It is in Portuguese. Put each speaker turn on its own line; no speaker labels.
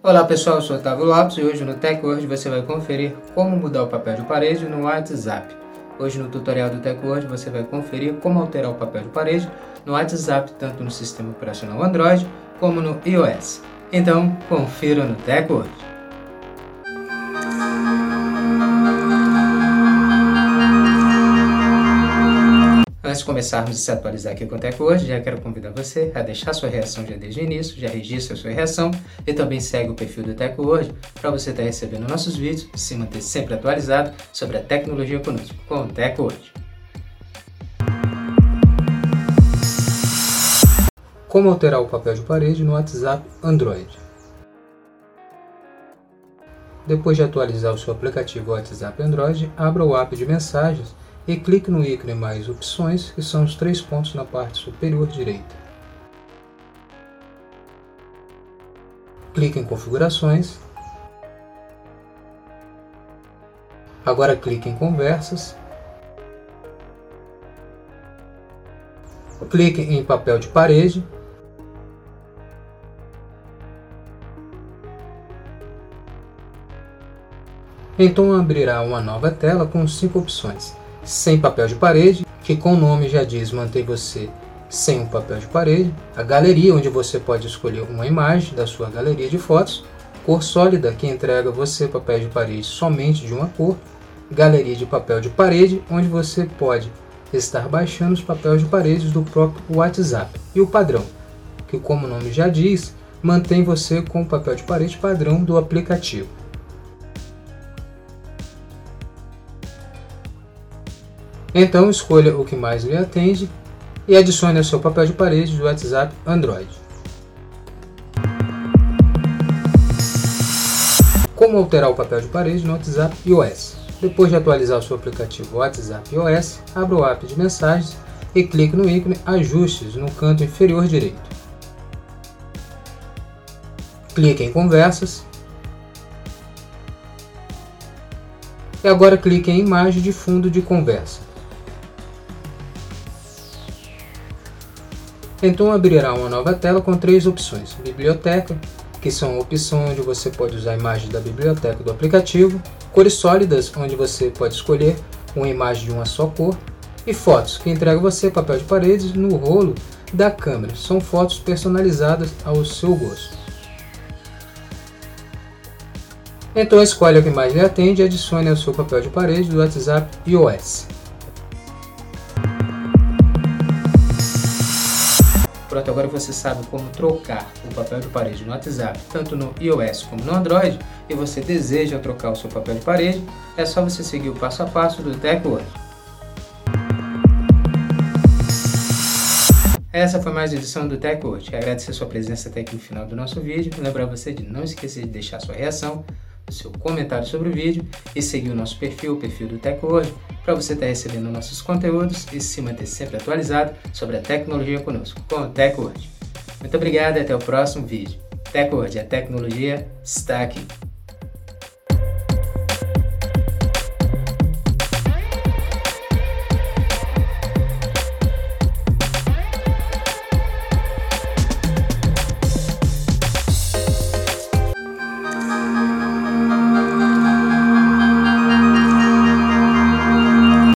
Olá pessoal, eu sou Otávio Lopes e hoje no TechWord você vai conferir como mudar o papel de parede no WhatsApp. Hoje no tutorial do TechWord você vai conferir como alterar o papel de parede no WhatsApp tanto no sistema operacional Android como no iOS. Então, confira no TechWord. Antes de começarmos a se atualizar aqui com o Tech hoje, já quero convidar você a deixar sua reação já desde o início, já registra sua reação e também segue o perfil do Tech hoje para você estar recebendo nossos vídeos e se manter sempre atualizado sobre a tecnologia conosco, com o Tech hoje. Como alterar o papel de parede no WhatsApp Android? Depois de atualizar o seu aplicativo WhatsApp Android, abra o app de mensagens e clique no ícone mais opções, que são os três pontos na parte superior direita. Clique em configurações. Agora clique em conversas. Clique em papel de parede. Então abrirá uma nova tela com cinco opções sem papel de parede, que com o nome já diz mantém você sem um papel de parede, a galeria onde você pode escolher uma imagem da sua galeria de fotos, cor sólida que entrega você papel de parede somente de uma cor, galeria de papel de parede onde você pode estar baixando os papéis de parede do próprio WhatsApp e o padrão, que como o nome já diz, mantém você com o papel de parede padrão do aplicativo. Então escolha o que mais lhe atende e adicione ao seu papel de parede do WhatsApp Android. Como alterar o papel de parede no WhatsApp iOS? Depois de atualizar o seu aplicativo WhatsApp iOS, abra o app de mensagens e clique no ícone Ajustes no canto inferior direito. Clique em Conversas e agora clique em Imagem de fundo de conversa. Então abrirá uma nova tela com três opções: Biblioteca, que são a opção onde você pode usar a imagem da biblioteca do aplicativo, cores sólidas, onde você pode escolher uma imagem de uma só cor, e fotos, que entrega você papel de paredes no rolo da câmera. São fotos personalizadas ao seu gosto. Então escolha o que mais lhe atende e adicione ao seu papel de parede do WhatsApp iOS. Pronto, agora você sabe como trocar o papel de parede no WhatsApp, tanto no iOS como no Android, e você deseja trocar o seu papel de parede, é só você seguir o passo a passo do TechWord. Essa foi mais uma edição do TechWord. Agradecer sua presença até aqui no final do nosso vídeo. Lembrar você de não esquecer de deixar sua reação, seu comentário sobre o vídeo e seguir o nosso perfil, o perfil do TechWord, para você estar tá recebendo nossos conteúdos e se manter sempre atualizado sobre a tecnologia conosco, com o TechWord. Muito obrigado e até o próximo vídeo. TechWord, a tecnologia está aqui.